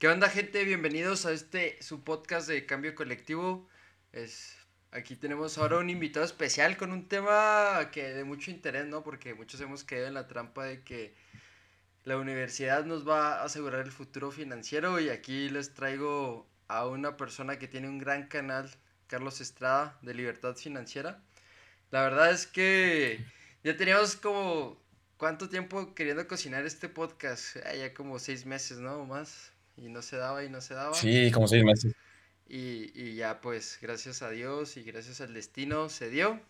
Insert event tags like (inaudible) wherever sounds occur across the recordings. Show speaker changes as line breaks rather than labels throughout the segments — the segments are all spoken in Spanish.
¿Qué onda, gente? Bienvenidos a este su podcast de Cambio Colectivo. Es, aquí tenemos ahora un invitado especial con un tema que de mucho interés, ¿no? Porque muchos hemos quedado en la trampa de que la universidad nos va a asegurar el futuro financiero y aquí les traigo a una persona que tiene un gran canal, Carlos Estrada, de Libertad Financiera. La verdad es que ya teníamos como, ¿cuánto tiempo queriendo cocinar este podcast? Ah, ya como seis meses, ¿no? más y no se daba y no se daba.
Sí, como seis meses.
Y, y ya pues gracias a Dios y gracias al destino se dio.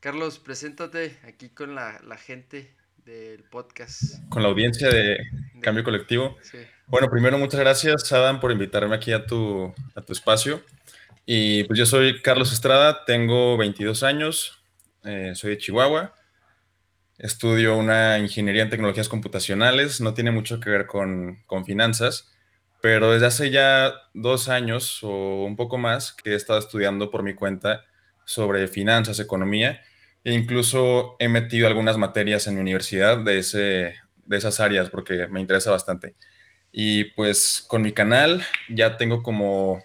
Carlos, preséntate aquí con la, la gente del podcast.
Con la audiencia de Cambio Colectivo. Sí. Bueno, primero muchas gracias, Adam, por invitarme aquí a tu, a tu espacio. Y pues yo soy Carlos Estrada, tengo 22 años, eh, soy de Chihuahua, estudio una ingeniería en tecnologías computacionales, no tiene mucho que ver con, con finanzas, pero desde hace ya dos años o un poco más que he estado estudiando por mi cuenta sobre finanzas, economía, e incluso he metido algunas materias en mi universidad de, ese, de esas áreas porque me interesa bastante. Y pues con mi canal ya tengo como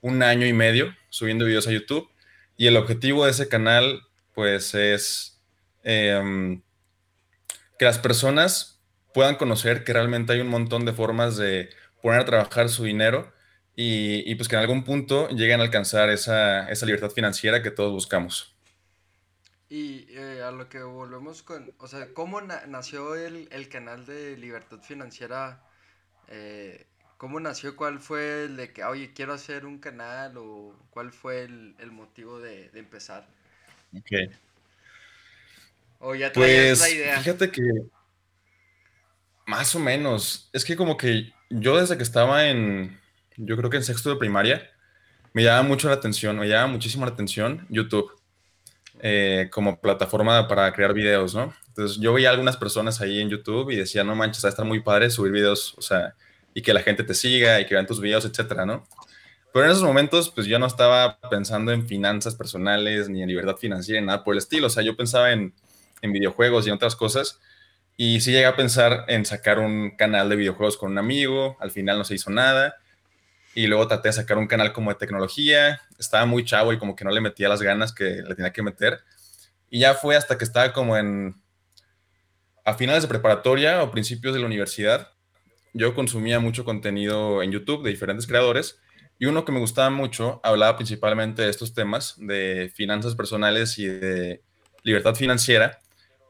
un año y medio subiendo videos a YouTube y el objetivo de ese canal pues es em, que las personas puedan conocer que realmente hay un montón de formas de poner a trabajar su dinero y, pues que en algún punto lleguen a alcanzar esa, libertad financiera que todos buscamos.
Y eh, a lo que volvemos con, o sea, ¿cómo nació el, canal de Libertad Financiera? Eh, ¿Cómo nació? ¿Cuál fue el de que, oye, quiero hacer un canal? ¿O cuál fue el, motivo de, empezar?
Ok.
O ya
pues, la idea. Fíjate que más o menos. Es que como que yo desde que estaba en, yo creo que en sexto de primaria, me llama mucho la atención, me llama muchísimo la atención YouTube eh, como plataforma para crear videos, ¿no? Entonces yo veía a algunas personas ahí en YouTube y decía, no manches, va a estar muy padre subir videos, o sea, y que la gente te siga y que vean tus videos, etcétera, ¿no? Pero en esos momentos, pues yo no estaba pensando en finanzas personales ni en libertad financiera, ni nada por el estilo. O sea, yo pensaba en, en videojuegos y en otras cosas. Y sí llegué a pensar en sacar un canal de videojuegos con un amigo, al final no se hizo nada. Y luego traté de sacar un canal como de tecnología, estaba muy chavo y como que no le metía las ganas que le tenía que meter. Y ya fue hasta que estaba como en, a finales de preparatoria o principios de la universidad, yo consumía mucho contenido en YouTube de diferentes creadores y uno que me gustaba mucho hablaba principalmente de estos temas de finanzas personales y de libertad financiera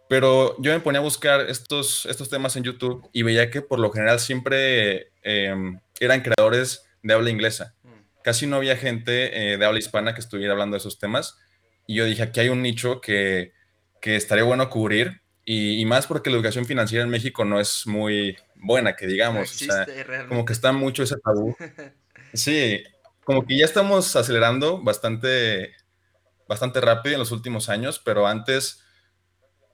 pero yo me ponía a buscar estos, estos temas en YouTube y veía que por lo general siempre em, eran creadores de habla inglesa. Mm. Casi no había gente eh, de habla hispana que estuviera hablando de esos temas. Y yo dije, aquí hay un nicho que, que estaría bueno cubrir. Y, más porque la educación financiera en México no es muy buena, que digamos. o sea, como que está mucho ese tabú. (laughs) Sí, como que ya estamos acelerando bastante, bastante rápido en los últimos años, pero antes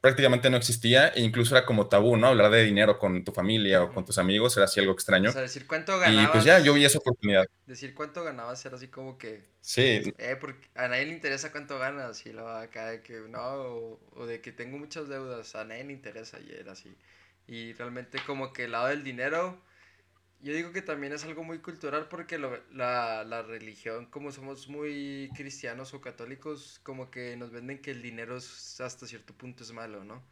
prácticamente no existía e incluso era como tabú, ¿no? Hablar de dinero con tu familia o con tus amigos era así algo extraño.
O sea, decir cuánto ganabas.
Y pues ya, yo vi esa oportunidad.
Decir cuánto ganabas era así como que...
Sí.
Eh, porque a nadie le interesa cuánto ganas y lo acá de que no, o, de que tengo muchas deudas, a nadie le interesa y era así. Y realmente como que el lado del dinero yo digo que también es algo muy cultural porque la, la, religión, como somos muy cristianos o católicos, como que nos venden que el dinero hasta cierto punto es malo, ¿no?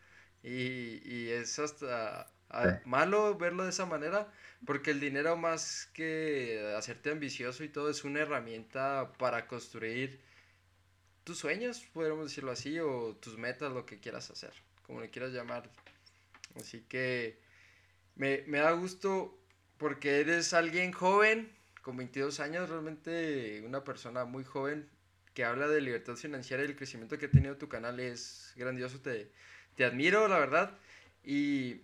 Y, y es hasta malo verlo de esa manera porque el dinero más que hacerte ambicioso y todo es una herramienta para construir tus sueños, podríamos decirlo así, o tus metas, lo que quieras hacer, como le quieras llamar. Así que me, me da gusto porque eres alguien joven, con 22 años, realmente una persona muy joven que habla de libertad financiera y el crecimiento que ha tenido tu canal es grandioso, te, te admiro, la verdad. Y,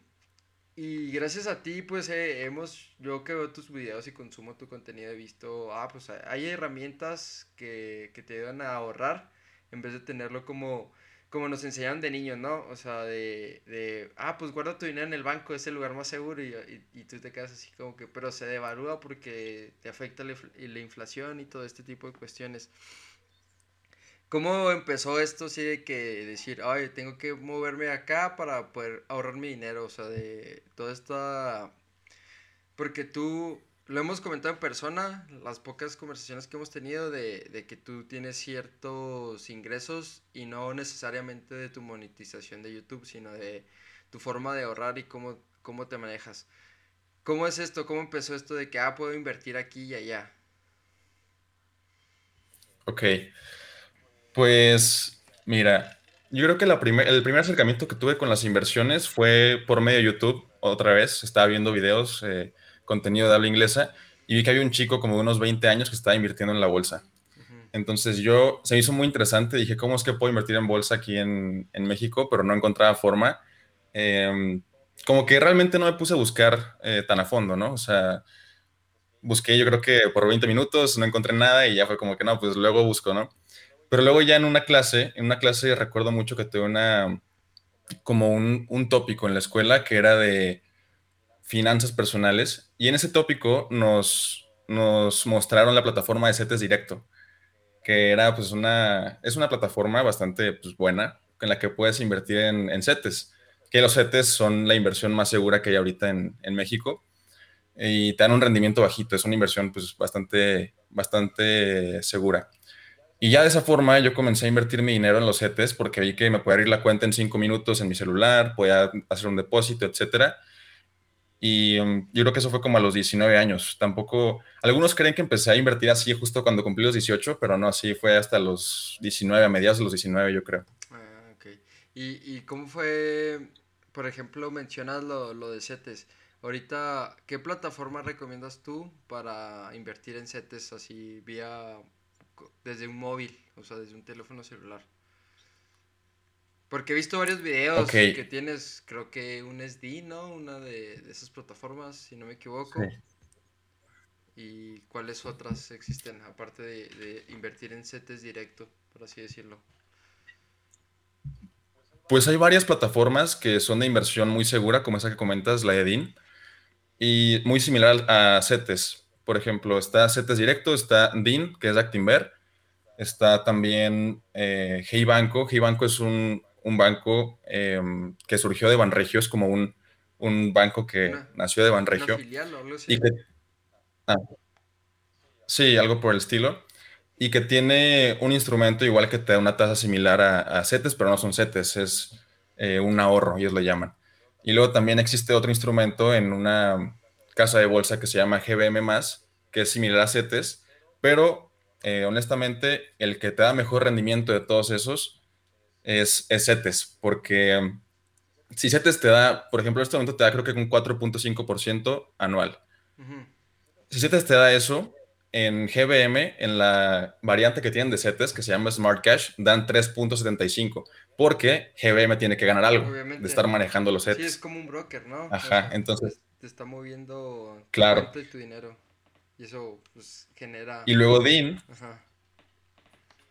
y gracias a ti, pues eh, hemos, yo que veo tus videos y consumo tu contenido, he visto, ah, pues hay herramientas que, que te ayudan a ahorrar en vez de tenerlo como como nos enseñaron de niños, ¿no? O sea, de, de, ah, pues guarda tu dinero en el banco, es el lugar más seguro y, y, tú te quedas así como que, pero se devalúa porque te afecta la, la, inflación y todo este tipo de cuestiones. ¿Cómo empezó esto así de que decir, ay, tengo que moverme acá para poder ahorrar mi dinero? O sea, de toda esta, Porque tú, lo hemos comentado en persona, las pocas conversaciones que hemos tenido de, que tú tienes ciertos ingresos y no necesariamente de tu monetización de YouTube, sino de tu forma de ahorrar y cómo, cómo te manejas. ¿Cómo es esto? ¿Cómo empezó esto de que, ah, puedo invertir aquí y allá?
Ok. Pues, mira, yo creo que la el primer acercamiento que tuve con las inversiones fue por medio de YouTube. Otra vez, estaba viendo videos. Eh, contenido de habla inglesa y vi que había un chico como de unos 20 años que estaba invirtiendo en la bolsa. Entonces yo, se me hizo muy interesante, dije, ¿cómo es que puedo invertir en bolsa aquí en, en México? Pero no encontraba forma. Em, como que realmente no me puse a buscar eh, tan a fondo, ¿no? O sea, busqué yo creo que por 20 minutos, no encontré nada y ya fue como que no, pues luego busco, ¿no? Pero luego ya en una clase, en una clase recuerdo mucho que tuve una, como un, un tópico en la escuela que era de finanzas personales y en ese tópico nos, nos mostraron la plataforma de CETES Directo, que era pues una, es una plataforma bastante pues, buena en la que puedes invertir en, en CETES, que los CETES son la inversión más segura que hay ahorita en, en México y te dan un rendimiento bajito, es una inversión pues bastante, bastante segura. Y ya de esa forma yo comencé a invertir mi dinero en los CETES porque vi que me podía abrir la cuenta en cinco minutos en mi celular, podía hacer un depósito, etcétera y um, yo creo que eso fue como a los 19 años. Tampoco, algunos creen que empecé a invertir así justo cuando cumplí los 18, pero no, así fue hasta los 19, a mediados de los 19, yo creo.
Ah, ok. ¿Y, ¿Y, cómo fue, por ejemplo, mencionas lo, lo de CETES? Ahorita, ¿qué plataforma recomiendas tú para invertir en CETES así vía, desde un móvil, o sea, desde un teléfono celular? Porque he visto varios videos que tienes, creo que un SD, ¿no? Una de, esas plataformas, si no me equivoco. ¿Y cuáles otras existen, aparte de, invertir en CETES directo, por así decirlo?
Pues hay varias plataformas que son de inversión muy segura, como esa que comentas, la EDIN, y muy similar a CETES. Por ejemplo, está CETES Directo, está DIN, que es Actinver, está también eh, Hey Banco. Hey Banco es un, un banco em, que surgió de Banregio, es como un, un banco que nació de Banregio. y que, ah, sí, algo por el estilo. Y que tiene un instrumento igual que te da una tasa similar a, CETES, pero no son CETES, es eh, un ahorro, ellos lo llaman. Y luego también existe otro instrumento en una casa de bolsa que se llama GBM, que es similar a CETES, pero eh, honestamente el que te da mejor rendimiento de todos esos es, CETES, porque um, si CETES te da, por ejemplo, en este momento te da creo que un 4.5% anual. Si CETES te da eso, en GBM, en la variante que tienen de CETES, que se llama Smart Cash, dan 3.75, porque GBM tiene que ganar algo de estar manejando los CETES.
Sí, es como un broker, ¿no?
Ajá, entonces...
Te está moviendo
claro.
tu dinero. Y eso pues, genera...
Y luego DIN... Ajá.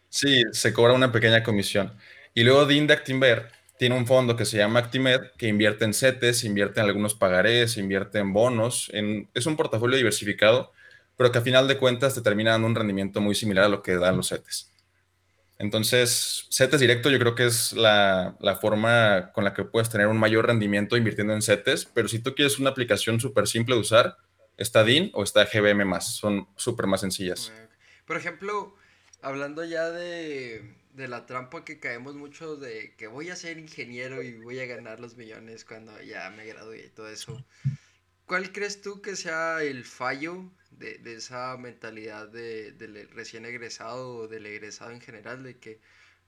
Sí, se cobra una pequeña comisión. Y luego DIN de Actinver tiene un fondo que se llama Actimed, que invierte en CETES, invierte en algunos pagarés, invierte en bonos. Es un portafolio diversificado, pero que a final de cuentas te termina dando un rendimiento muy similar a lo que dan los CETES. Entonces, CETES directo yo creo que es la, forma con la que puedes tener un mayor rendimiento invirtiendo en CETES, pero si tú quieres una aplicación súper simple de usar, está DIN o está GBM+, son súper más sencillas.
Por ejemplo, hablando ya de, de la trampa que caemos mucho de que voy a ser ingeniero y voy a ganar los millones cuando ya me gradúe y todo eso. ¿Cuál crees tú que sea el fallo de, de esa mentalidad de, del recién egresado o del egresado en general de que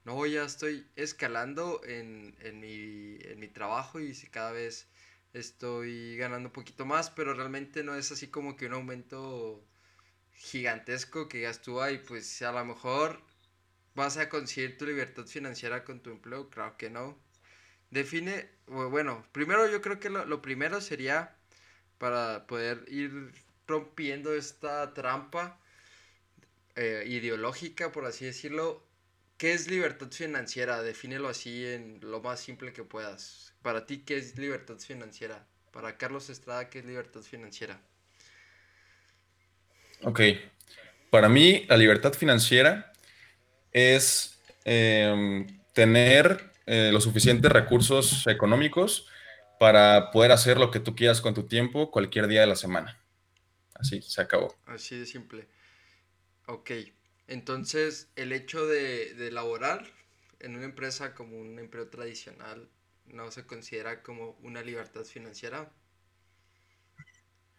no, ya estoy escalando en, en, mi, en mi trabajo y si cada vez estoy ganando un poquito más, pero realmente no es así como que un aumento gigantesco que ya estuvo ahí, pues a lo mejor vas a conseguir tu libertad financiera con tu empleo? Claro que no. Define, bueno, primero yo creo que lo, primero sería para poder ir rompiendo esta trampa eh, ideológica, por así decirlo. ¿Qué es libertad financiera? Defínelo así en lo más simple que puedas. Para ti, ¿qué es libertad financiera? Para Carlos Estrada, ¿qué es libertad financiera?
Ok. Para mí, la libertad financiera es em, tener eh, los suficientes recursos económicos para poder hacer lo que tú quieras con tu tiempo cualquier día de la semana. así se acabó.
Así de simple. Ok, entonces el hecho de, de laborar en una empresa como un empleo tradicional no se considera como una libertad financiera.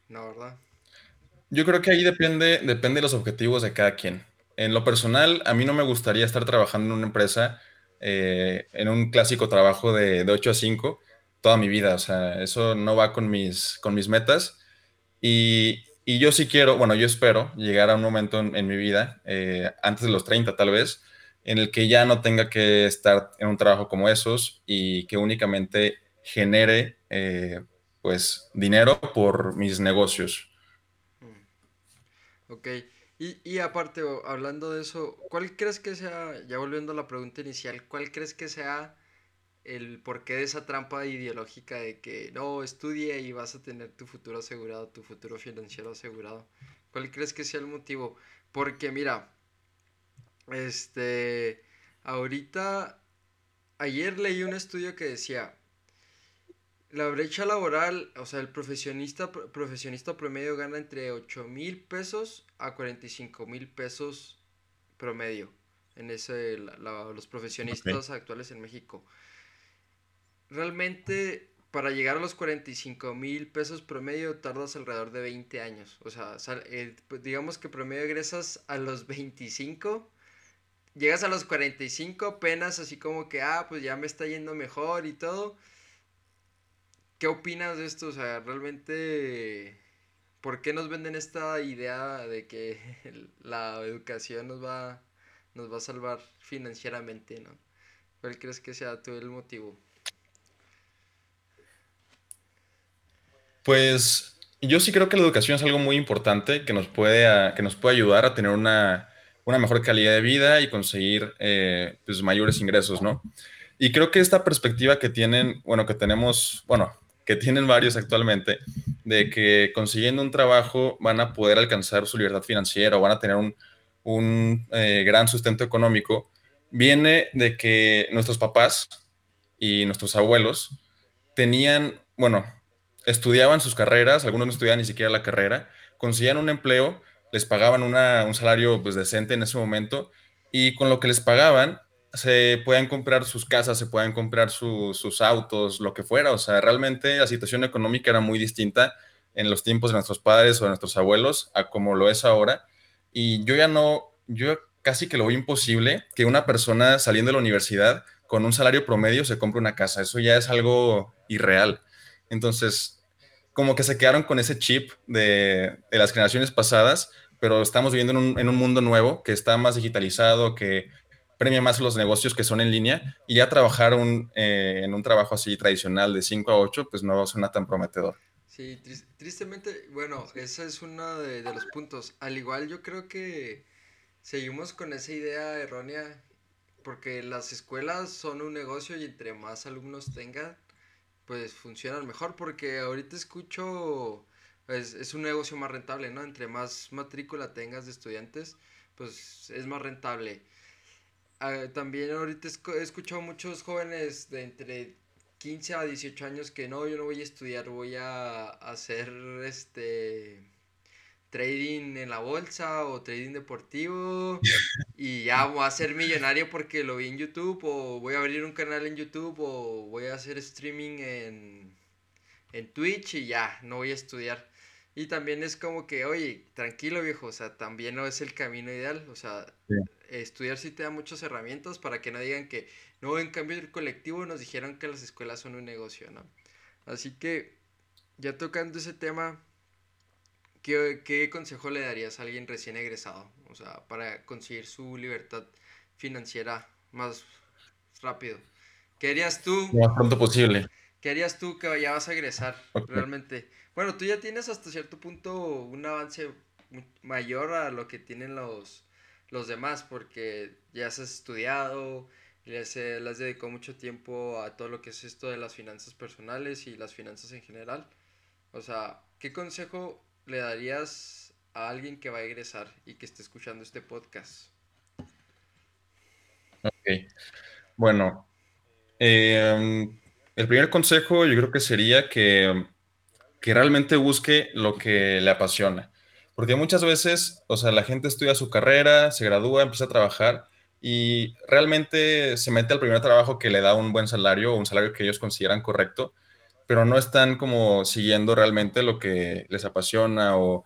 No, ¿verdad?
Yo creo que ahí depende, depende de los objetivos de cada quien. En lo personal, a mí no me gustaría estar trabajando en una empresa, eh, en un clásico trabajo de, de 8 a 5 toda mi vida. O sea, eso no va con mis, con mis metas. Y, y yo sí quiero, bueno, yo espero llegar a un momento en, mi vida, eh, antes de los 30 tal vez, en el que ya no tenga que estar en un trabajo como esos y que únicamente genere eh, pues dinero por mis negocios.
Ok, y, y aparte, hablando de eso, ¿cuál crees que sea, ya volviendo a la pregunta inicial, cuál crees que sea el porqué de esa trampa ideológica de que no, estudia y vas a tener tu futuro asegurado, tu futuro financiero asegurado? ¿Cuál crees que sea el motivo? Porque mira, este, ahorita, ayer leí un estudio que decía, la brecha laboral, o sea, el profesionista, profesionista promedio gana entre 8 mil pesos a 45 mil pesos promedio en ese, los profesionistas actuales en México. Realmente, para llegar a los 45 mil pesos promedio, tardas alrededor de 20 años. O sea, eh, pues, digamos que promedio egresas a los 25 llegas a los 45 apenas así como que, ah, pues ya me está yendo mejor y todo. ¿Qué opinas de esto? O sea, realmente, ¿por qué nos venden esta idea de que (laughs) la educación nos va, nos va a salvar financieramente, ¿no? ¿Cuál crees que sea todo el motivo?
Pues yo sí creo que la educación es algo muy importante que nos puede, que nos puede ayudar a tener una, una mejor calidad de vida y conseguir eh, pues, mayores ingresos, ¿no? Y creo que esta perspectiva que tienen, bueno, que tenemos, bueno, que tienen varios actualmente, de que consiguiendo un trabajo van a poder alcanzar su libertad financiera o van a tener un, un eh, gran sustento económico, viene de que nuestros papás y nuestros abuelos tenían, bueno, estudiaban sus carreras, algunos no estudiaban ni siquiera la carrera, conseguían un empleo les pagaban un salario pues, decente en ese momento y con lo que les pagaban se pueden comprar sus casas, se pueden comprar sus autos, lo que fuera. O sea, realmente la situación económica era muy distinta en los tiempos de nuestros padres o de nuestros abuelos a como lo es ahora. Y yo ya no, yo casi que lo veo imposible que una persona saliendo de la universidad con un salario promedio se compre una casa. Eso ya es algo irreal. Entonces, como que se quedaron con ese chip de, de las generaciones pasadas pero estamos viviendo en un, mundo nuevo que está más digitalizado, que premia más los negocios que son en línea y ya trabajar eh, en un trabajo así tradicional de 5 a 8, pues no suena tan prometedor.
Sí, tristemente, bueno, ese es uno de, los puntos. Al igual yo creo que seguimos con esa idea errónea porque las escuelas son un negocio y entre más alumnos tengan, pues funcionan mejor porque ahorita escucho es, un negocio más rentable, ¿no? Entre más matrícula tengas de estudiantes, pues es más rentable. Ah, también ahorita he escuchado muchos jóvenes de entre 15 a 18 años que no, yo no voy a estudiar, voy a hacer este trading en la bolsa o trading deportivo (laughs) y ya voy a ser millonario porque lo vi en YouTube o voy a abrir un canal en YouTube o voy a hacer streaming en, en Twitch y ya, no voy a estudiar. Y también es como que, oye, tranquilo viejo, o sea, también no es el camino ideal, o sea, estudiar sí te da muchas herramientas para que no digan que, no, en cambio el colectivo nos dijeron que las escuelas son un negocio, ¿no? Así que, ya tocando ese tema, ¿qué, qué consejo le darías a alguien recién egresado? O sea, para conseguir su libertad financiera más rápido. ¿Qué harías tú?
Lo más pronto posible.
¿Qué harías tú que ya vas a egresar realmente? Bueno, tú ya tienes hasta cierto punto un avance mayor a lo que tienen los, los demás, porque ya has estudiado, le has, le has dedicado mucho tiempo a todo lo que es esto de las finanzas personales y las finanzas en general. O sea, ¿qué consejo le darías a alguien que va a egresar y que esté escuchando este podcast?
Ok. Bueno, eh, el primer consejo yo creo que sería que, que realmente busque lo que le apasiona. Porque muchas veces, o sea, la gente estudia su carrera, se gradúa, empieza a trabajar y realmente se mete al primer trabajo que le da un buen salario o un salario que ellos consideran correcto, pero no están como siguiendo realmente lo que les apasiona o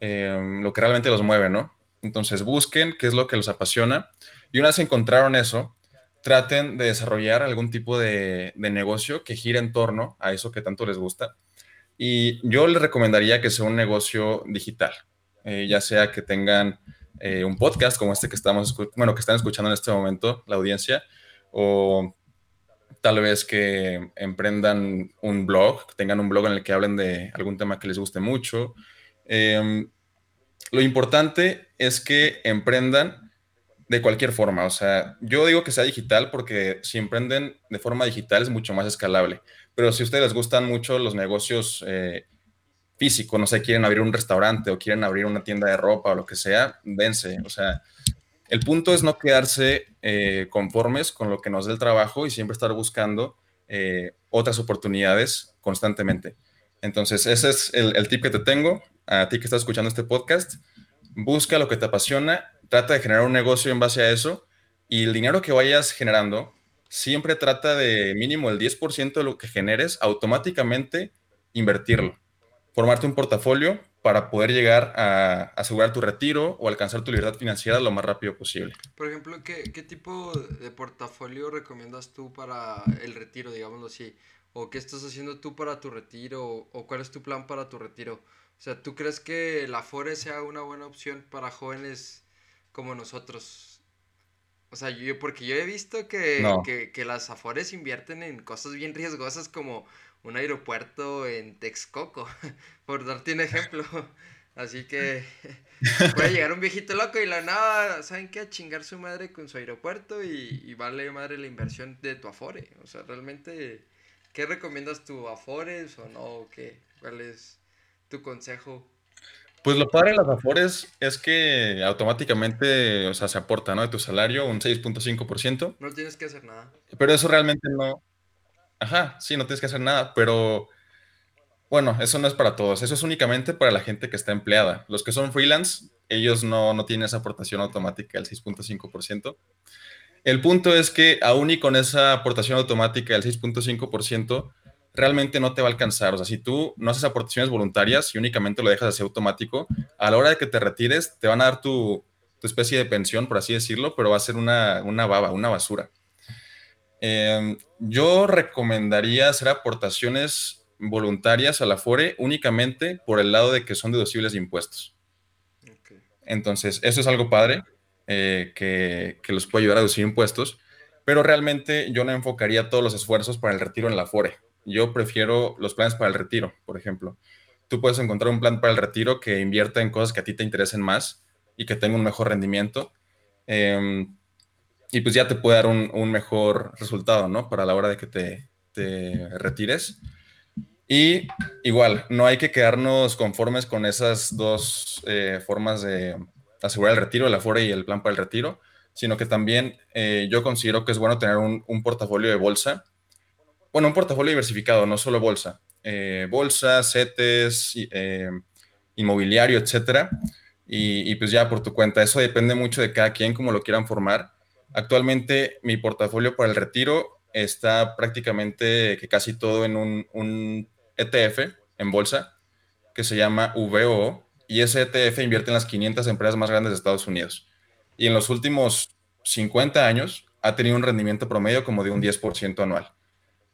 em, lo que realmente los mueve, ¿no? Entonces busquen qué es lo que los apasiona y una vez encontraron eso, traten de desarrollar algún tipo de, de negocio que gire en torno a eso que tanto les gusta. Y yo les recomendaría que sea un negocio digital, eh, ya sea que tengan eh, un podcast como este que estamos, bueno, que están escuchando en este momento la audiencia, o tal vez que emprendan un blog, tengan un blog en el que hablen de algún tema que les guste mucho. Em, lo importante es que emprendan de cualquier forma. O sea, yo digo que sea digital porque si emprenden de forma digital es mucho más escalable. Pero si a ustedes les gustan mucho los negocios eh, físicos, no sé, quieren abrir un restaurante o quieren abrir una tienda de ropa o lo que sea, dense. O sea, el punto es no quedarse eh, conformes con lo que nos dé el trabajo y siempre estar buscando eh, otras oportunidades constantemente. Entonces, ese es el, el tip que te tengo a ti que estás escuchando este podcast. Busca lo que te apasiona, trata de generar un negocio en base a eso y el dinero que vayas generando, siempre trata de mínimo el 10% de lo que generes, automáticamente invertirlo. Formarte un portafolio para poder llegar a asegurar tu retiro o alcanzar tu libertad financiera lo más rápido posible.
Por ejemplo, ¿qué, tipo de portafolio recomiendas tú para el retiro, digámoslo así? ¿O qué estás haciendo tú para tu retiro? ¿O, cuál es tu plan para tu retiro? O sea, ¿tú crees que la Afore sea una buena opción para jóvenes como nosotros? O sea, yo, porque yo he visto que,
No,
que, que las Afores invierten en cosas bien riesgosas como un aeropuerto en Texcoco, (laughs) por darte un ejemplo. Así que (laughs) puede llegar un viejito loco y la nada, ¿saben qué? A chingar su madre con su aeropuerto y, y vale madre la inversión de tu Afore. O sea, realmente, ¿qué recomiendas tú? ¿Afores o no? ¿Qué? ¿Cuál es tu consejo?
Pues lo padre de las Afores es que automáticamente, o sea, se aporta, ¿no? De tu salario un 6.5%,
No tienes que hacer nada.
pero eso realmente no, ajá, sí, no tienes que hacer nada, pero bueno, eso no es para todos, eso es únicamente para la gente que está empleada. Los que son freelance, ellos no, no tienen esa aportación automática del 6.5%. El punto es que aún y con esa aportación automática del 6.5%, realmente no te va a alcanzar. O sea, si tú no haces aportaciones voluntarias y únicamente lo dejas así automático, a la hora de que te retires, te van a dar tu, tu especie de pensión, por así decirlo, pero va a ser una, una baba, una basura. Eh, yo recomendaría hacer aportaciones voluntarias a la FORE únicamente por el lado de que son deducibles de impuestos. Entonces, eso es algo padre eh, que, que los puede ayudar a reducir impuestos, pero realmente yo no enfocaría todos los esfuerzos para el retiro en la FORE. Yo prefiero los planes para el retiro, por ejemplo. Tú puedes encontrar un plan para el retiro que invierta en cosas que a ti te interesen más y que tenga un mejor rendimiento. eh, y pues ya te puede dar un, mejor resultado, ¿no? Para la hora de que te, te retires. Y igual, no hay que quedarnos conformes con esas dos eh, formas de asegurar el retiro, el Afore y el plan para el retiro, sino que también eh, yo considero que es bueno tener un, portafolio de bolsa. Bueno, un portafolio diversificado, no solo bolsa. Eh, bolsa, eh, inmobiliario, etcétera. Y, y, pues ya por tu cuenta, eso depende mucho de cada quien, como lo quieran formar. Actualmente mi portafolio para el retiro está prácticamente que casi todo en un, un ETF en bolsa que se llama VOO y ese ETF invierte en las 500 empresas más grandes de Estados Unidos. Y en los últimos 50 años ha tenido un rendimiento promedio como de un 10% anual.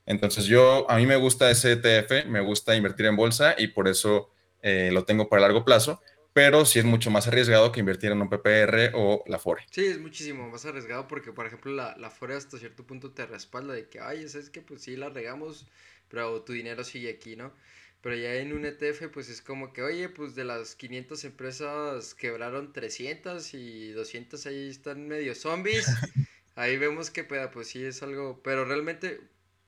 Entonces yo, a mí me gusta ese ETF, me gusta invertir en bolsa y por eso eh, lo tengo para largo plazo, pero sí es mucho más arriesgado que invertir en un PPR o la FORE.
Sí, es muchísimo más arriesgado porque, por ejemplo, la, la FORE hasta cierto punto te respalda de que, ay, es que pues sí la regamos, pero tu dinero sigue aquí, ¿no? Pero ya en un ETF, pues es como que, oye, pues de las 500 empresas quebraron 300 y 200 ahí están medio zombies. (laughs) Ahí vemos que, pues sí es algo, pero realmente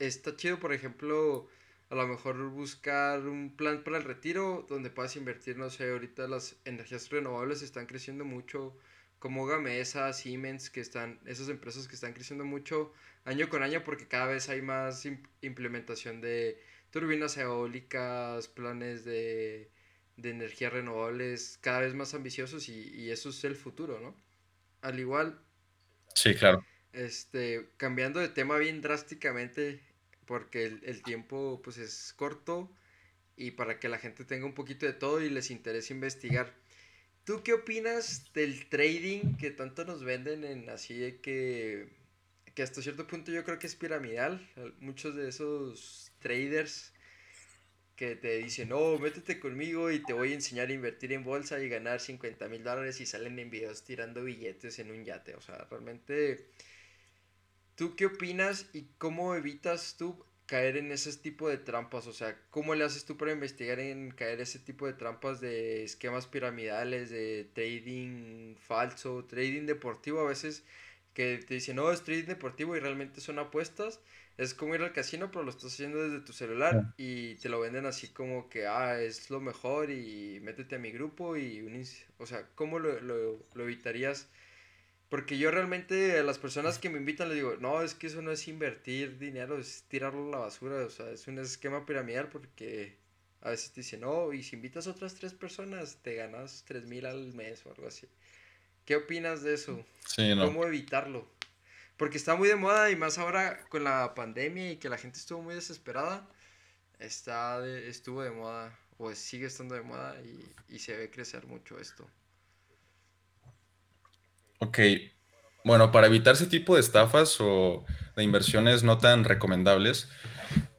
está chido, por ejemplo, a lo mejor buscar un plan para el retiro donde puedas invertir, no sé, ahorita las energías renovables están creciendo mucho, como Gamesa, Siemens, que están, esas empresas que están creciendo mucho año con año porque cada vez hay más imp implementación de turbinas eólicas, planes de, de energías renovables cada vez más ambiciosos y, y eso es el futuro, ¿no? Al igual,
Sí, claro.
este, cambiando de tema bien drásticamente, porque el, el tiempo pues es corto y para que la gente tenga un poquito de todo y les interese investigar. ¿Tú qué opinas del trading que tanto nos venden en así de que, que hasta cierto punto yo creo que es piramidal? Muchos de esos traders que te dicen, no, métete conmigo y te voy a enseñar a invertir en bolsa y ganar 50 mil dólares y salen en videos tirando billetes en un yate. O sea, realmente, ¿tú qué opinas y cómo evitas tú caer en ese tipo de trampas? O sea, ¿cómo le haces tú para investigar en caer ese tipo de trampas de esquemas piramidales, de trading falso, trading deportivo a veces que te dicen, no, es trading deportivo y realmente son apuestas? Es como ir al casino, pero lo estás haciendo desde tu celular y te lo venden así como que, ah, es lo mejor y métete a mi grupo y unís. O sea, ¿cómo lo, lo, lo evitarías? Porque yo realmente a las personas que me invitan les digo, no, es que eso no es invertir dinero, es tirarlo a la basura, o sea, es un esquema piramidal porque a veces te dicen, no, y si invitas a otras tres personas, te ganas tres mil al mes o algo así. ¿Qué opinas de eso?
Sí, no.
¿Cómo evitarlo? Porque está muy de moda y más ahora con la pandemia y que la gente estuvo muy desesperada, está de- estuvo de moda o sigue estando de moda y, y se ve crecer mucho esto.
Ok. Bueno, para evitar ese tipo de estafas o de inversiones no tan recomendables,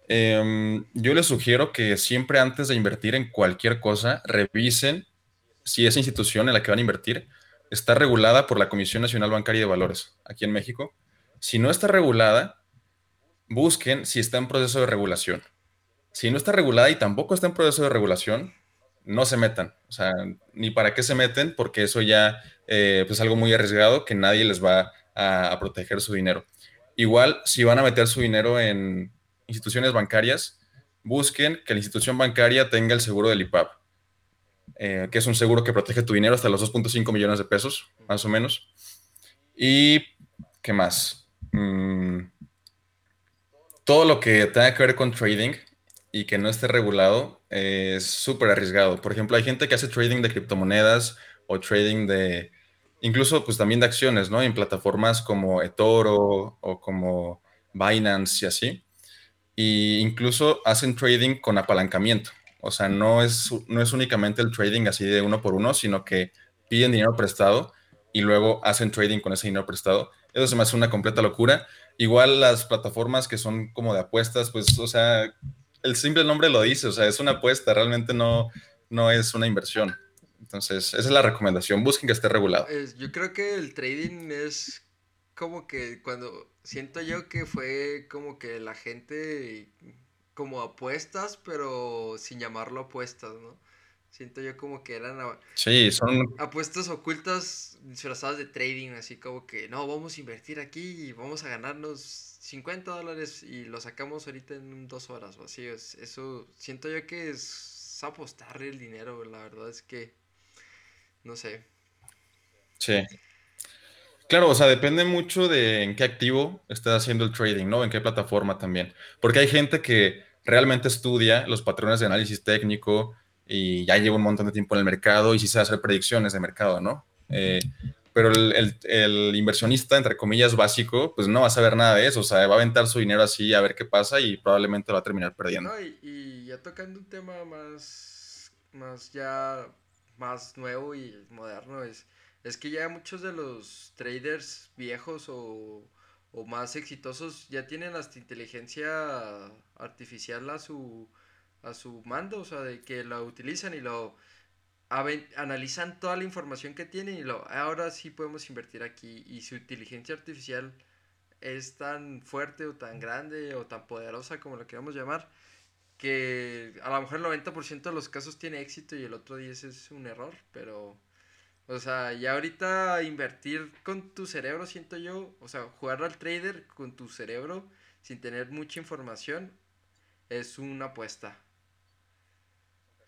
em, yo les sugiero que siempre antes de invertir en cualquier cosa, revisen si esa institución en la que van a invertir está regulada por la Comisión Nacional Bancaria de Valores, aquí en México. Si no está regulada, busquen si está en proceso de regulación. Si no está regulada y tampoco está en proceso de regulación, no se metan. O sea, ni para qué se meten, porque eso ya eh, pues, es algo muy arriesgado que nadie les va a, proteger su dinero. Igual, si van a meter su dinero en instituciones bancarias, busquen que la institución bancaria tenga el seguro del IPAB, eh, que es un seguro que protege tu dinero hasta los 2.5 millones de pesos, más o menos. ¿Y qué más? Mm, todo lo que tenga que ver con trading y que no esté regulado es súper arriesgado. Por ejemplo, hay gente que hace trading de criptomonedas o trading de, incluso pues también de acciones, ¿no? En plataformas como eToro o como Binance y así. Y incluso hacen trading con apalancamiento. O sea, no es, no es únicamente el trading así de uno por uno, sino que piden dinero prestado y luego hacen trading con ese dinero prestado. Eso se me hace una completa locura. Igual las plataformas que son como de apuestas, pues, o sea, el simple nombre lo dice, o sea, es una apuesta, realmente no, no es una inversión. Entonces, esa es la recomendación, busquen que esté regulado.
Yo creo que el trading es como que cuando siento yo que fue como que la gente como apuestas, pero sin llamarlo apuestas, ¿no? Siento yo como que eran
Sí, son,
apuestas ocultas disfrazadas de trading, así como que no, vamos a invertir aquí y vamos a ganarnos 50 dólares y lo sacamos ahorita en dos horas o así. es- eso siento yo que es apostar el dinero, la verdad es que no sé.
sí. Claro, o sea, depende mucho de en qué activo estés haciendo el trading, ¿no? En qué plataforma también. Porque hay gente que realmente estudia los patrones de análisis técnico y ya lleva un montón de tiempo en el mercado y sí sabe hacer predicciones de mercado, ¿no? Eh, pero el, el- el inversionista, entre comillas, básico, pues no va a saber nada de eso. O sea, va a aventar su dinero así a ver qué pasa y probablemente va a terminar perdiendo.
No, y, y ya tocando un tema más, más ya, más nuevo y moderno, es, es que ya muchos de los traders viejos o, o más exitosos ya tienen hasta inteligencia artificial a su, a su mando, o sea, de que lo utilizan y lo analizan toda la información que tienen y lo, ahora sí podemos invertir aquí. Y su inteligencia artificial es tan fuerte o tan grande o tan poderosa como lo queramos llamar que a lo mejor el 90% de los casos tiene éxito y el otro 10 es un error, pero, o sea, ya ahorita invertir con tu cerebro, siento yo, o sea, jugar al trader con tu cerebro sin tener mucha información es una apuesta.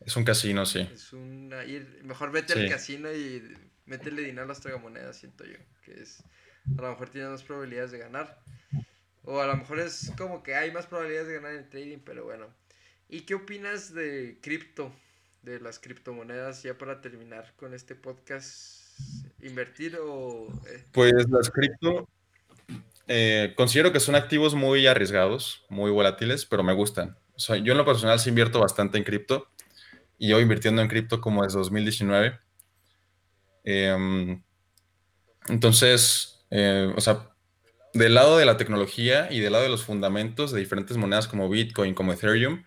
Es un casino, sí.
Es una ir, mejor vete al casino y métele dinero a las tragamonedas, siento yo, que es, a lo mejor tienes más probabilidades de ganar. O a lo mejor es como que hay más probabilidades de ganar en el trading, pero bueno. ¿Y qué opinas de cripto? de las criptomonedas ya para terminar con este podcast? ¿Invertir o...?
Pues las cripto eh, considero que son activos muy arriesgados, muy volátiles, pero me gustan. O sea, yo en lo personal sí invierto bastante en cripto y yo invirtiendo en cripto como desde 2019. Em, entonces, eh, o sea, del lado de la tecnología y del lado de los fundamentos de diferentes monedas como Bitcoin, como Ethereum,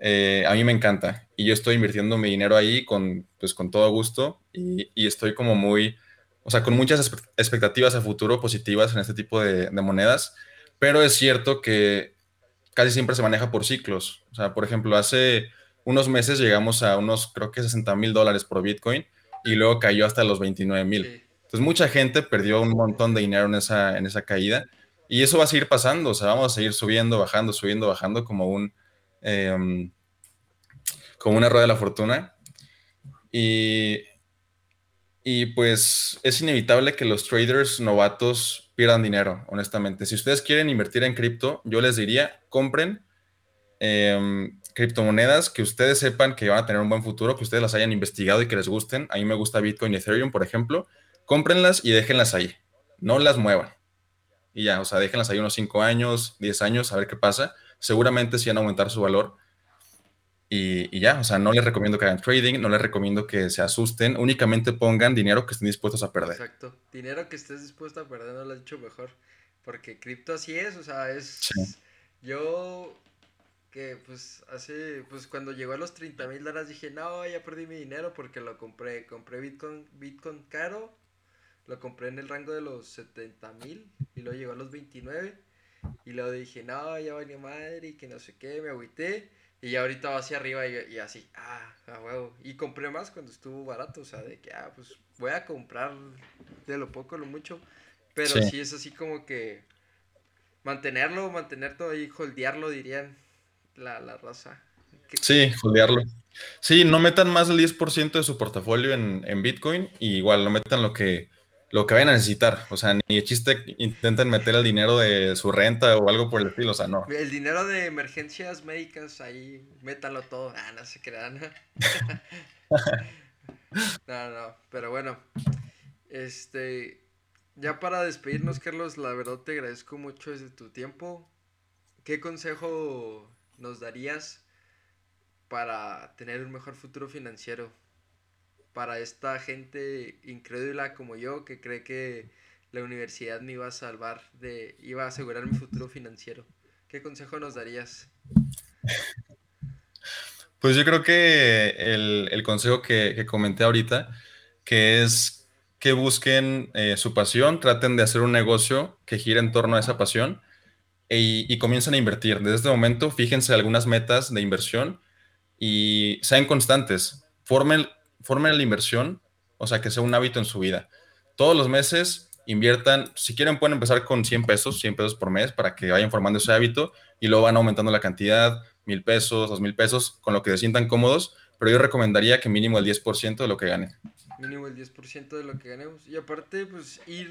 eh, a mí me encanta. Y yo estoy invirtiendo mi dinero ahí con, pues, con todo gusto y, y estoy como muy, o sea, con muchas expectativas a futuro positivas en este tipo de, de, monedas. Pero es cierto que casi siempre se maneja por ciclos. O sea, por ejemplo, hace unos meses llegamos a unos, creo que 60 mil dólares por Bitcoin y luego cayó hasta los 29 mil. Entonces mucha gente perdió un montón de dinero en esa, en esa caída y eso va a seguir pasando, o sea, vamos a seguir subiendo, bajando, subiendo, bajando como un... Em, como una rueda de la fortuna. Y, y pues es inevitable que los traders novatos pierdan dinero, honestamente. Si ustedes quieren invertir en cripto, yo les diría, compren eh, criptomonedas que ustedes sepan que van a tener un buen futuro, que ustedes las hayan investigado y que les gusten. A mí me gusta Bitcoin y Ethereum, por ejemplo. Cómprenlas y déjenlas ahí. No las muevan. Y ya, o sea, déjenlas ahí unos 5 años, 10 años, a ver qué pasa. Seguramente sí van a aumentar su valor. Y, y, ya, o sea, no les recomiendo que hagan trading, no les recomiendo que se asusten, únicamente pongan dinero que estén dispuestos a perder.
Exacto, dinero que estés dispuesto a perder, no lo has dicho mejor, porque cripto así es, o sea, es... Sí. Yo que pues hace, pues cuando llegó a los 30 mil dólares dije, no, ya perdí mi dinero porque lo compré, compré Bitcoin, Bitcoin caro, lo compré en el rango de los 70 mil y luego llegó a los 29 y luego dije, no, ya venía madre y que no sé qué, me agüité y ahorita va hacia arriba y, y así, ah, a huevo, y compré más cuando estuvo barato, o sea, de que, ah, pues voy a comprar de lo poco, lo mucho, pero sí, sí es así como que mantenerlo, mantener todo ahí, holdearlo dirían la, la raza.
Sí, holdearlo. Sí, no metan más del 10% de su portafolio en, en, Bitcoin y igual no metan lo que, lo que vayan a necesitar. O sea, ni de chiste intenten meter el dinero de su renta o algo por el estilo. O sea, no.
El dinero de emergencias médicas, ahí métanlo todo. Ah, no se crean. (laughs) no, no, pero bueno. Este, ya para despedirnos, Carlos, la verdad te agradezco mucho desde tu tiempo. ¿Qué consejo nos darías para tener un mejor futuro financiero? Para esta gente incrédula como yo que cree que la universidad me iba a salvar de, iba a asegurar mi futuro financiero. ¿Qué consejo nos darías?
Pues yo creo que el, el consejo que, que, comenté ahorita, que es que busquen eh, su pasión, traten de hacer un negocio que gire en torno a esa pasión y, y comiencen a invertir. Desde este momento, fíjense algunas metas de inversión y sean constantes. Formen, formen la inversión, o sea, que sea un hábito en su vida. Todos los meses inviertan, si quieren pueden empezar con 100 pesos, 100 pesos por mes para que vayan formando ese hábito y luego van aumentando la cantidad, mil pesos, dos mil pesos, con lo que se sientan cómodos, pero yo recomendaría que mínimo el 10% de lo que ganen.
Mínimo el 10% de lo que ganemos. Y aparte, pues ir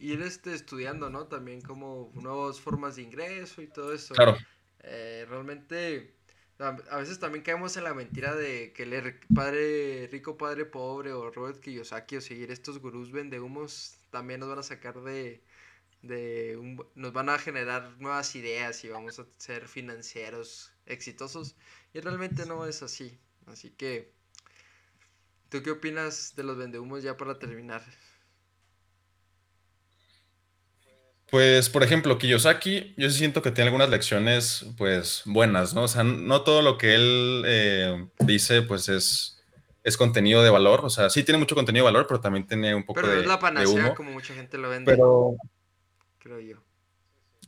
ir este, estudiando, ¿no? También como nuevas formas de ingreso y todo eso.
Claro.
Eh, realmente, a veces también caemos en la mentira de que el padre rico, padre pobre, o Robert Kiyosaki, o seguir estos gurús vende humos, también nos van a sacar de, de un, nos van a generar nuevas ideas y vamos a ser financieros exitosos. Y realmente no es así. Así que, ¿tú qué opinas de los vendehumos ya para terminar?
Pues, por ejemplo, Kiyosaki, yo sí siento que tiene algunas lecciones, pues, buenas, ¿no? O sea, no todo lo que él eh, dice, pues, es, es contenido de valor. O sea, sí tiene mucho contenido de valor, pero también tiene un poco
pero
de,
es la panacea, como mucha gente lo vende.
Pero,
creo yo.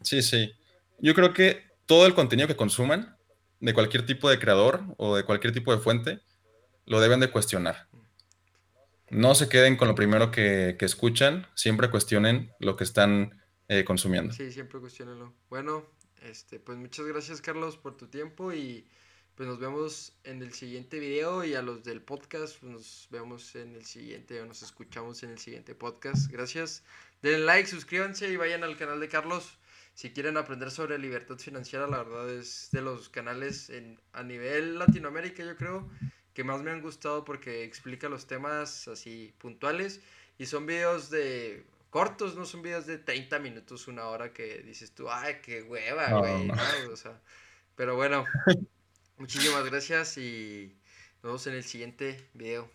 Sí, sí. Yo creo que todo el contenido que consuman, de cualquier tipo de creador o de cualquier tipo de fuente, lo deben de cuestionar. No se queden con lo primero que, que escuchan, siempre cuestionen lo que están eh, consumiendo.
Sí, siempre cuestionenlo. Bueno, este, pues muchas gracias Carlos por tu tiempo y pues nos vemos en el siguiente video y a los del podcast pues nos vemos en el siguiente o nos escuchamos en el siguiente podcast. Gracias. Denle like, suscríbanse y vayan al canal de Carlos. Si quieren aprender sobre libertad financiera, la verdad es de los canales en, a nivel Latinoamérica, yo creo, que más me han gustado porque explica los temas así puntuales y son videos de cortos, no son videos de 30 minutos, una hora que dices tú, ay, qué hueva, güey. O sea, pero bueno, muchísimas gracias y nos vemos en el siguiente video.